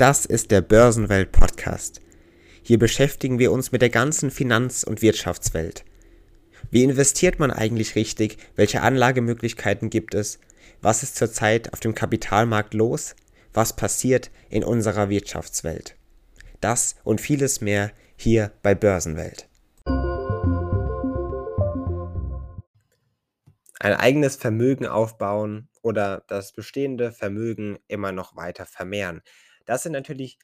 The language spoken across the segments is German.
Das ist der Börsenwelt Podcast. Hier beschäftigen wir uns mit der ganzen Finanz- und Wirtschaftswelt. Wie investiert man eigentlich richtig? Welche Anlagemöglichkeiten gibt es? Was ist zurzeit auf dem Kapitalmarkt los? Was passiert in unserer Wirtschaftswelt? Das und vieles mehr hier bei Börsenwelt. Ein eigenes Vermögen aufbauen oder das bestehende Vermögen immer noch weiter vermehren. Das sind natürlich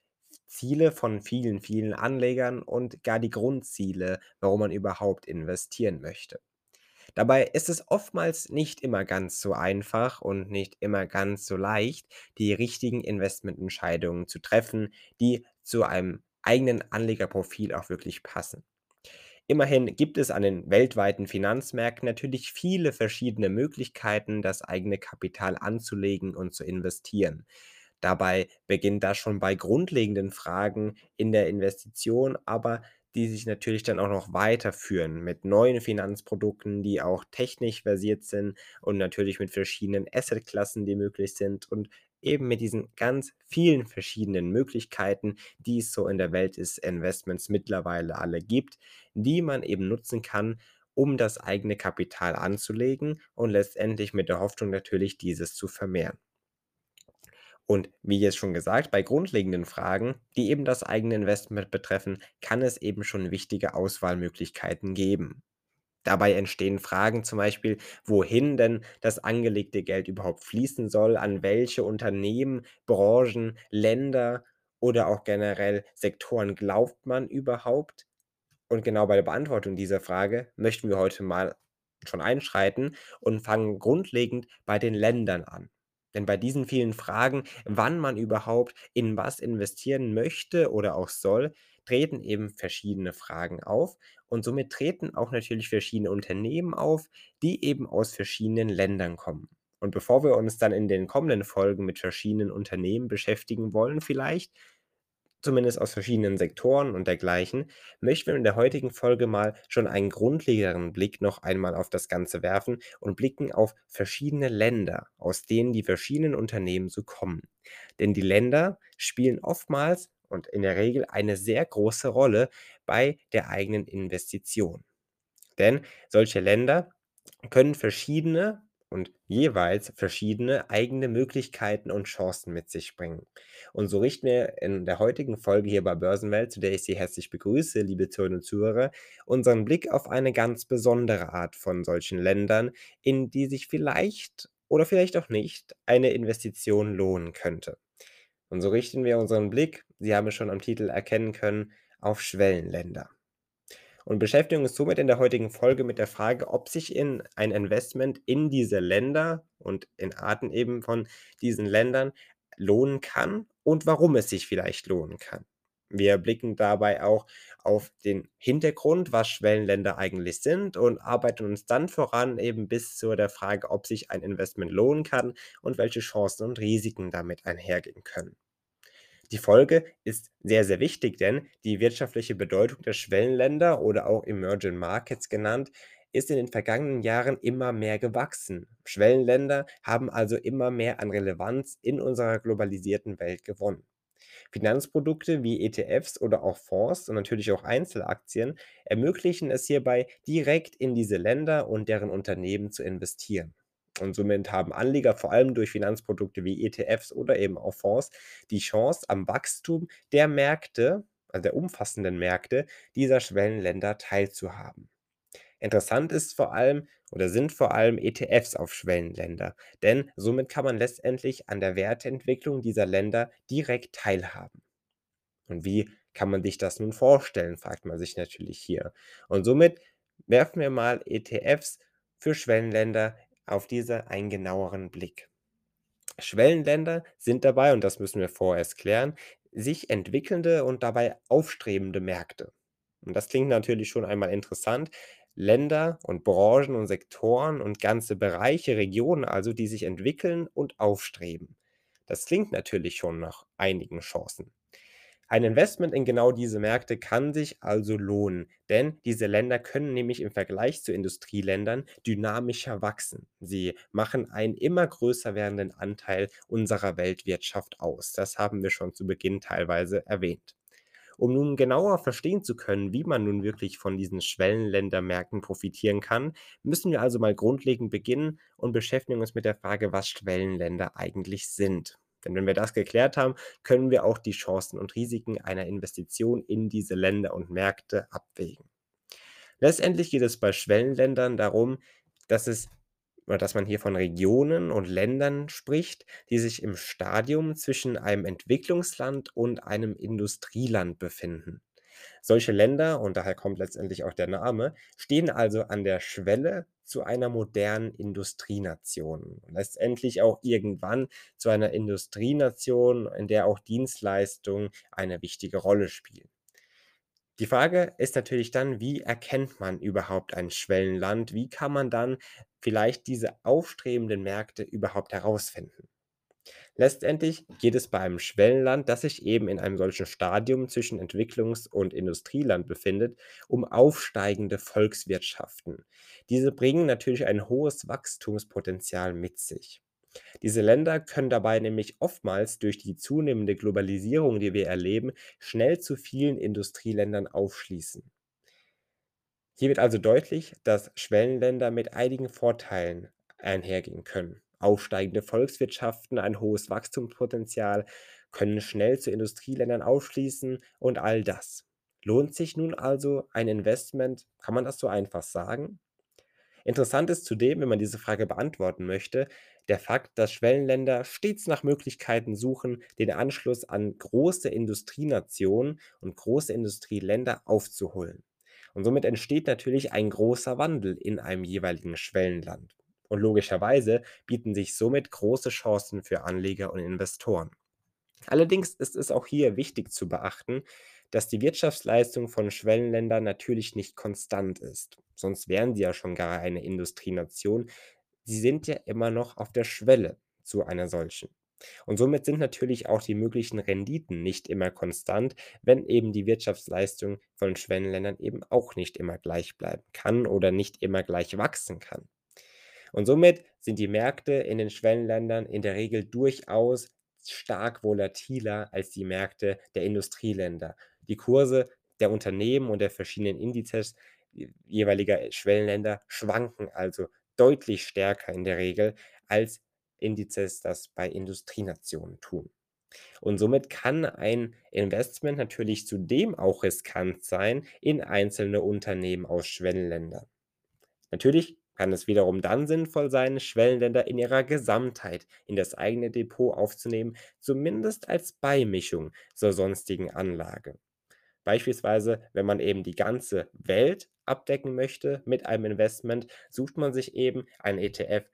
Ziele von vielen, vielen Anlegern und gar die Grundziele, warum man überhaupt investieren möchte. Dabei ist es oftmals nicht immer ganz so einfach und nicht immer ganz so leicht, die richtigen Investmententscheidungen zu treffen, die zu einem eigenen Anlegerprofil auch wirklich passen. Immerhin gibt es an den weltweiten Finanzmärkten natürlich viele verschiedene Möglichkeiten, das eigene Kapital anzulegen und zu investieren. Dabei beginnt das schon bei grundlegenden Fragen in der Investition, aber die sich natürlich dann auch noch weiterführen mit neuen Finanzprodukten, die auch technisch versiert sind und natürlich mit verschiedenen Assetklassen, die möglich sind und eben mit diesen ganz vielen verschiedenen Möglichkeiten, die es so in der Welt des Investments mittlerweile alle gibt, die man eben nutzen kann, um das eigene Kapital anzulegen und letztendlich mit der Hoffnung natürlich dieses zu vermehren. Und wie jetzt schon gesagt, bei grundlegenden Fragen, die eben das eigene Investment betreffen, kann es eben schon wichtige Auswahlmöglichkeiten geben. Dabei entstehen Fragen zum Beispiel, wohin denn das angelegte Geld überhaupt fließen soll, an welche Unternehmen, Branchen, Länder oder auch generell Sektoren glaubt man überhaupt? Und genau bei der Beantwortung dieser Frage möchten wir heute mal schon einschreiten und fangen grundlegend bei den Ländern an. Denn bei diesen vielen Fragen, wann man überhaupt in was investieren möchte oder auch soll, treten eben verschiedene Fragen auf und somit treten auch natürlich verschiedene Unternehmen auf, die eben aus verschiedenen Ländern kommen. Und bevor wir uns dann in den kommenden Folgen mit verschiedenen Unternehmen beschäftigen wollen vielleicht, zumindest aus verschiedenen Sektoren und dergleichen, möchten wir in der heutigen Folge mal schon einen grundlegeren Blick noch einmal auf das Ganze werfen und blicken auf verschiedene Länder, aus denen die verschiedenen Unternehmen so kommen. Denn die Länder spielen oftmals und in der Regel eine sehr große Rolle bei der eigenen Investition. Denn solche Länder können verschiedene und jeweils verschiedene eigene Möglichkeiten und Chancen mit sich bringen. Und so richten wir in der heutigen Folge hier bei Börsenwelt, zu der ich Sie herzlich begrüße, liebe Zuhörerinnen und Zuhörer, unseren Blick auf eine ganz besondere Art von solchen Ländern, in die sich vielleicht oder vielleicht auch nicht eine Investition lohnen könnte. Und so richten wir unseren Blick, Sie haben es schon am Titel erkennen können, auf Schwellenländer und beschäftigen uns somit in der heutigen Folge mit der Frage, ob sich in ein Investment in diese Länder und in Arten eben von diesen Ländern lohnen kann und warum es sich vielleicht lohnen kann. Wir blicken dabei auch auf den Hintergrund, was Schwellenländer eigentlich sind und arbeiten uns dann voran eben bis zu der Frage, ob sich ein Investment lohnen kann und welche Chancen und Risiken damit einhergehen können. Die Folge ist sehr, sehr wichtig, denn die wirtschaftliche Bedeutung der Schwellenländer oder auch Emerging Markets genannt, ist in den vergangenen Jahren immer mehr gewachsen. Schwellenländer haben also immer mehr an Relevanz in unserer globalisierten Welt gewonnen. Finanzprodukte wie ETFs oder auch Fonds und natürlich auch Einzelaktien ermöglichen es hierbei, direkt in diese Länder und deren Unternehmen zu investieren. Und somit haben Anleger vor allem durch Finanzprodukte wie ETFs oder eben auch Fonds die Chance am Wachstum der Märkte, also der umfassenden Märkte dieser Schwellenländer teilzuhaben. Interessant ist vor allem oder sind vor allem ETFs auf Schwellenländer, denn somit kann man letztendlich an der Werteentwicklung dieser Länder direkt teilhaben. Und wie kann man sich das nun vorstellen, fragt man sich natürlich hier. Und somit werfen wir mal ETFs für Schwellenländer auf diese einen genaueren Blick. Schwellenländer sind dabei, und das müssen wir vorerst klären, sich entwickelnde und dabei aufstrebende Märkte. Und das klingt natürlich schon einmal interessant. Länder und Branchen und Sektoren und ganze Bereiche, Regionen also, die sich entwickeln und aufstreben. Das klingt natürlich schon nach einigen Chancen. Ein Investment in genau diese Märkte kann sich also lohnen, denn diese Länder können nämlich im Vergleich zu Industrieländern dynamischer wachsen. Sie machen einen immer größer werdenden Anteil unserer Weltwirtschaft aus. Das haben wir schon zu Beginn teilweise erwähnt. Um nun genauer verstehen zu können, wie man nun wirklich von diesen Schwellenländermärkten profitieren kann, müssen wir also mal grundlegend beginnen und beschäftigen uns mit der Frage, was Schwellenländer eigentlich sind. Denn wenn wir das geklärt haben, können wir auch die Chancen und Risiken einer Investition in diese Länder und Märkte abwägen. Letztendlich geht es bei Schwellenländern darum, dass es dass man hier von Regionen und Ländern spricht, die sich im Stadium zwischen einem Entwicklungsland und einem Industrieland befinden. Solche Länder, und daher kommt letztendlich auch der Name, stehen also an der Schwelle zu einer modernen Industrienation. Letztendlich auch irgendwann zu einer Industrienation, in der auch Dienstleistungen eine wichtige Rolle spielen. Die Frage ist natürlich dann, wie erkennt man überhaupt ein Schwellenland? Wie kann man dann vielleicht diese aufstrebenden Märkte überhaupt herausfinden? Letztendlich geht es bei einem Schwellenland, das sich eben in einem solchen Stadium zwischen Entwicklungs- und Industrieland befindet, um aufsteigende Volkswirtschaften. Diese bringen natürlich ein hohes Wachstumspotenzial mit sich. Diese Länder können dabei nämlich oftmals durch die zunehmende Globalisierung, die wir erleben, schnell zu vielen Industrieländern aufschließen. Hier wird also deutlich, dass Schwellenländer mit einigen Vorteilen einhergehen können. Aufsteigende Volkswirtschaften, ein hohes Wachstumspotenzial, können schnell zu Industrieländern aufschließen und all das. Lohnt sich nun also ein Investment? Kann man das so einfach sagen? Interessant ist zudem, wenn man diese Frage beantworten möchte, der Fakt, dass Schwellenländer stets nach Möglichkeiten suchen, den Anschluss an große Industrienationen und große Industrieländer aufzuholen. Und somit entsteht natürlich ein großer Wandel in einem jeweiligen Schwellenland. Und logischerweise bieten sich somit große Chancen für Anleger und Investoren. Allerdings ist es auch hier wichtig zu beachten, dass die Wirtschaftsleistung von Schwellenländern natürlich nicht konstant ist. Sonst wären sie ja schon gar eine Industrienation. Sie sind ja immer noch auf der Schwelle zu einer solchen. Und somit sind natürlich auch die möglichen Renditen nicht immer konstant, wenn eben die Wirtschaftsleistung von Schwellenländern eben auch nicht immer gleich bleiben kann oder nicht immer gleich wachsen kann. Und somit sind die Märkte in den Schwellenländern in der Regel durchaus stark volatiler als die Märkte der Industrieländer. Die Kurse der Unternehmen und der verschiedenen Indizes jeweiliger Schwellenländer schwanken also deutlich stärker in der Regel als Indizes das bei Industrienationen tun. Und somit kann ein Investment natürlich zudem auch riskant sein in einzelne Unternehmen aus Schwellenländern. Natürlich kann es wiederum dann sinnvoll sein, Schwellenländer in ihrer Gesamtheit in das eigene Depot aufzunehmen, zumindest als Beimischung zur sonstigen Anlage. Beispielsweise, wenn man eben die ganze Welt abdecken möchte mit einem Investment, sucht man sich eben ein ETF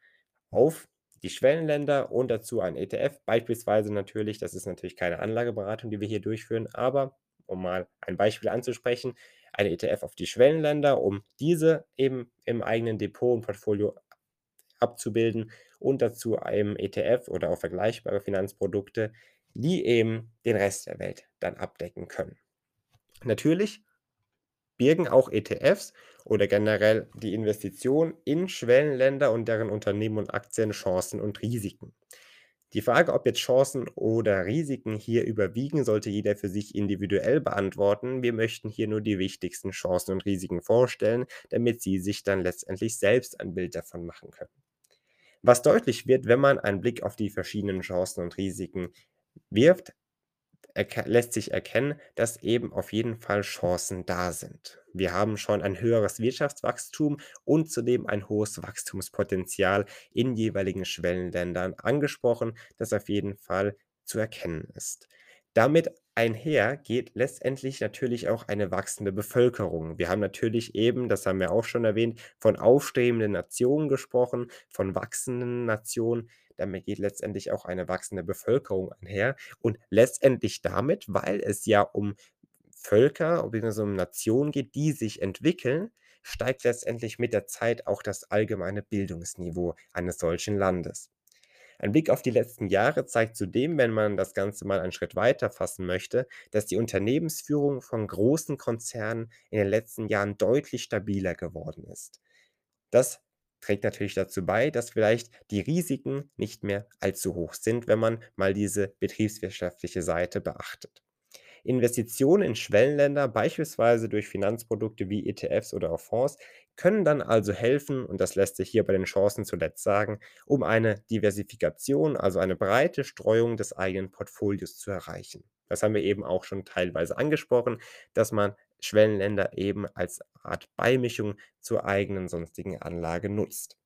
auf die Schwellenländer und dazu ein ETF. Beispielsweise natürlich, das ist natürlich keine Anlageberatung, die wir hier durchführen, aber um mal ein Beispiel anzusprechen, ein ETF auf die Schwellenländer, um diese eben im eigenen Depot und Portfolio abzubilden und dazu einem ETF oder auch vergleichbare Finanzprodukte, die eben den Rest der Welt dann abdecken können. Natürlich birgen auch ETFs oder generell die Investition in Schwellenländer und deren Unternehmen und Aktien Chancen und Risiken. Die Frage, ob jetzt Chancen oder Risiken hier überwiegen, sollte jeder für sich individuell beantworten. Wir möchten hier nur die wichtigsten Chancen und Risiken vorstellen, damit Sie sich dann letztendlich selbst ein Bild davon machen können. Was deutlich wird, wenn man einen Blick auf die verschiedenen Chancen und Risiken wirft, lässt sich erkennen, dass eben auf jeden Fall Chancen da sind. Wir haben schon ein höheres Wirtschaftswachstum und zudem ein hohes Wachstumspotenzial in jeweiligen Schwellenländern angesprochen, das auf jeden Fall zu erkennen ist. Damit einher geht letztendlich natürlich auch eine wachsende Bevölkerung. Wir haben natürlich eben, das haben wir auch schon erwähnt, von aufstrebenden Nationen gesprochen, von wachsenden Nationen. Damit geht letztendlich auch eine wachsende Bevölkerung einher und letztendlich damit, weil es ja um Völker bzw. um Nationen geht, die sich entwickeln, steigt letztendlich mit der Zeit auch das allgemeine Bildungsniveau eines solchen Landes. Ein Blick auf die letzten Jahre zeigt zudem, wenn man das Ganze mal einen Schritt weiter fassen möchte, dass die Unternehmensführung von großen Konzernen in den letzten Jahren deutlich stabiler geworden ist. Das trägt natürlich dazu bei, dass vielleicht die Risiken nicht mehr allzu hoch sind, wenn man mal diese betriebswirtschaftliche Seite beachtet. Investitionen in Schwellenländer, beispielsweise durch Finanzprodukte wie ETFs oder auch Fonds, können dann also helfen, und das lässt sich hier bei den Chancen zuletzt sagen, um eine Diversifikation, also eine breite Streuung des eigenen Portfolios zu erreichen. Das haben wir eben auch schon teilweise angesprochen, dass man Schwellenländer eben als Art Beimischung zur eigenen sonstigen Anlage nutzt.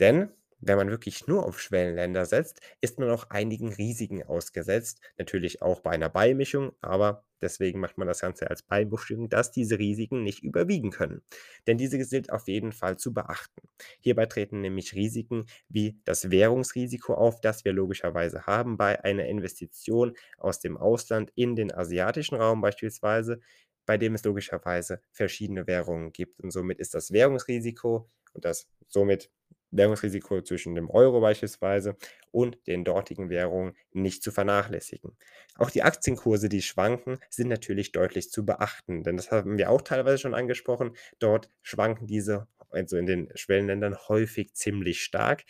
Denn wenn man wirklich nur auf Schwellenländer setzt, ist man auch einigen Risiken ausgesetzt. Natürlich auch bei einer Beimischung, aber deswegen macht man das Ganze als Beimischung, dass diese Risiken nicht überwiegen können. Denn diese sind auf jeden Fall zu beachten. Hierbei treten nämlich Risiken wie das Währungsrisiko auf, das wir logischerweise haben bei einer Investition aus dem Ausland in den asiatischen Raum beispielsweise, bei dem es logischerweise verschiedene Währungen gibt. Und somit ist das Währungsrisiko und das somit Währungsrisiko zwischen dem Euro beispielsweise und den dortigen Währungen nicht zu vernachlässigen. Auch die Aktienkurse, die schwanken, sind natürlich deutlich zu beachten, denn das haben wir auch teilweise schon angesprochen. Dort schwanken diese, also in den Schwellenländern, häufig ziemlich stark,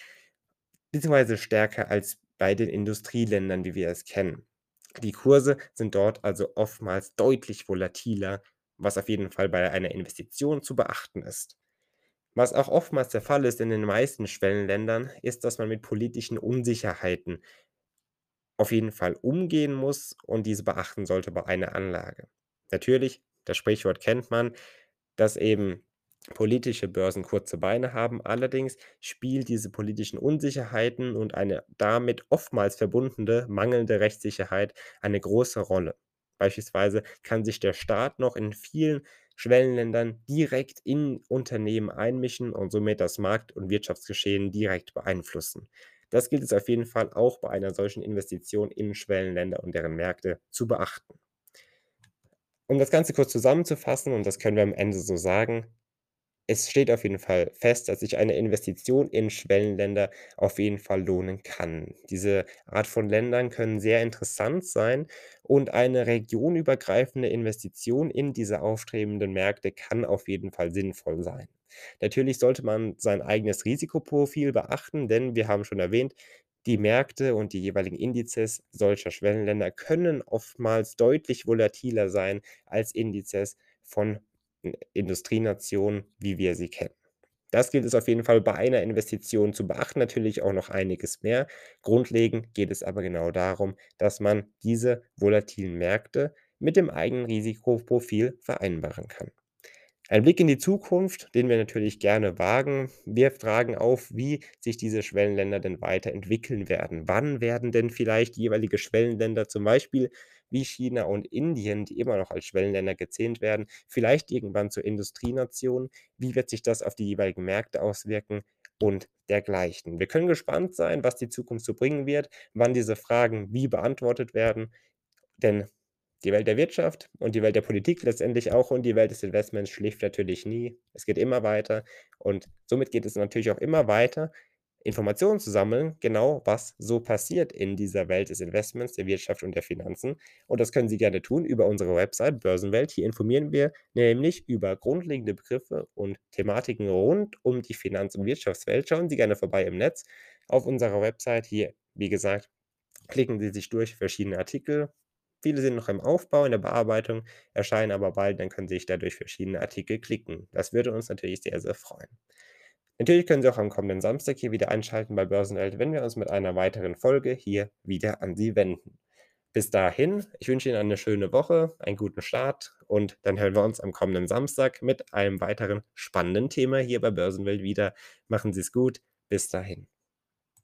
beziehungsweise stärker als bei den Industrieländern, wie wir es kennen. Die Kurse sind dort also oftmals deutlich volatiler, was auf jeden Fall bei einer Investition zu beachten ist. Was auch oftmals der Fall ist in den meisten Schwellenländern, ist, dass man mit politischen Unsicherheiten auf jeden Fall umgehen muss und diese beachten sollte bei einer Anlage. Natürlich, das Sprichwort kennt man, dass eben politische Börsen kurze Beine haben. Allerdings spielt diese politischen Unsicherheiten und eine damit oftmals verbundene mangelnde Rechtssicherheit eine große Rolle. Beispielsweise kann sich der Staat noch in vielen Schwellenländern direkt in Unternehmen einmischen und somit das Markt- und Wirtschaftsgeschehen direkt beeinflussen. Das gilt es auf jeden Fall auch bei einer solchen Investition in Schwellenländer und deren Märkte zu beachten. Um das Ganze kurz zusammenzufassen, und das können wir am Ende so sagen, es steht auf jeden Fall fest, dass sich eine Investition in Schwellenländer auf jeden Fall lohnen kann. Diese Art von Ländern können sehr interessant sein und eine regionübergreifende Investition in diese aufstrebenden Märkte kann auf jeden Fall sinnvoll sein. Natürlich sollte man sein eigenes Risikoprofil beachten, denn wir haben schon erwähnt, die Märkte und die jeweiligen Indizes solcher Schwellenländer können oftmals deutlich volatiler sein als Indizes von Industrienationen, wie wir sie kennen. Das gilt es auf jeden Fall bei einer Investition zu beachten, natürlich auch noch einiges mehr. Grundlegend geht es aber genau darum, dass man diese volatilen Märkte mit dem eigenen Risikoprofil vereinbaren kann. Ein Blick in die Zukunft, den wir natürlich gerne wagen, wirft Fragen auf, wie sich diese Schwellenländer denn weiterentwickeln werden. Wann werden denn vielleicht jeweilige Schwellenländer, zum Beispiel wie China und Indien, die immer noch als Schwellenländer gezähnt werden, vielleicht irgendwann zur Industrienation? Wie wird sich das auf die jeweiligen Märkte auswirken? Und dergleichen. Wir können gespannt sein, was die Zukunft so bringen wird, wann diese Fragen wie beantwortet werden, denn die Welt der Wirtschaft und die Welt der Politik letztendlich auch und die Welt des Investments schläft natürlich nie. Es geht immer weiter und somit geht es natürlich auch immer weiter, Informationen zu sammeln, genau was so passiert in dieser Welt des Investments, der Wirtschaft und der Finanzen. Und das können Sie gerne tun über unsere Website Börsenwelt. Hier informieren wir nämlich über grundlegende Begriffe und Thematiken rund um die Finanz- und Wirtschaftswelt. Schauen Sie gerne vorbei im Netz auf unserer Website. Hier, wie gesagt, klicken Sie sich durch verschiedene Artikel, Viele sind noch im Aufbau, in der Bearbeitung, erscheinen aber bald, dann können Sie sich da durch verschiedene Artikel klicken. Das würde uns natürlich sehr, sehr freuen. Natürlich können Sie auch am kommenden Samstag hier wieder einschalten bei Börsenwelt, wenn wir uns mit einer weiteren Folge hier wieder an Sie wenden. Bis dahin, ich wünsche Ihnen eine schöne Woche, einen guten Start und dann hören wir uns am kommenden Samstag mit einem weiteren spannenden Thema hier bei Börsenwelt wieder. Machen Sie es gut, bis dahin.